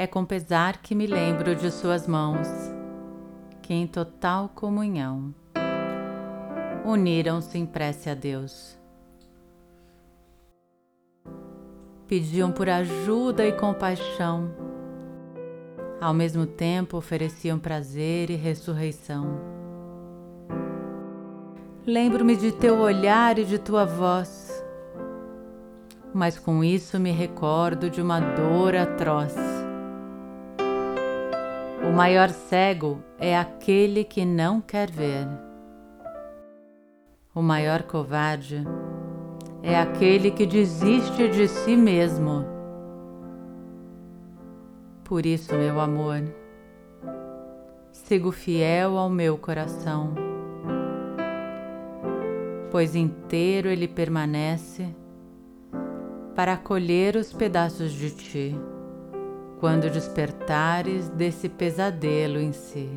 É com pesar que me lembro de Suas mãos, que em total comunhão uniram-se em prece a Deus. Pediam por ajuda e compaixão, ao mesmo tempo ofereciam prazer e ressurreição. Lembro-me de teu olhar e de tua voz, mas com isso me recordo de uma dor atroz. O maior cego é aquele que não quer ver. O maior covarde é aquele que desiste de si mesmo. Por isso, meu amor, sigo fiel ao meu coração, pois inteiro ele permanece para acolher os pedaços de ti quando despertares desse pesadelo em si.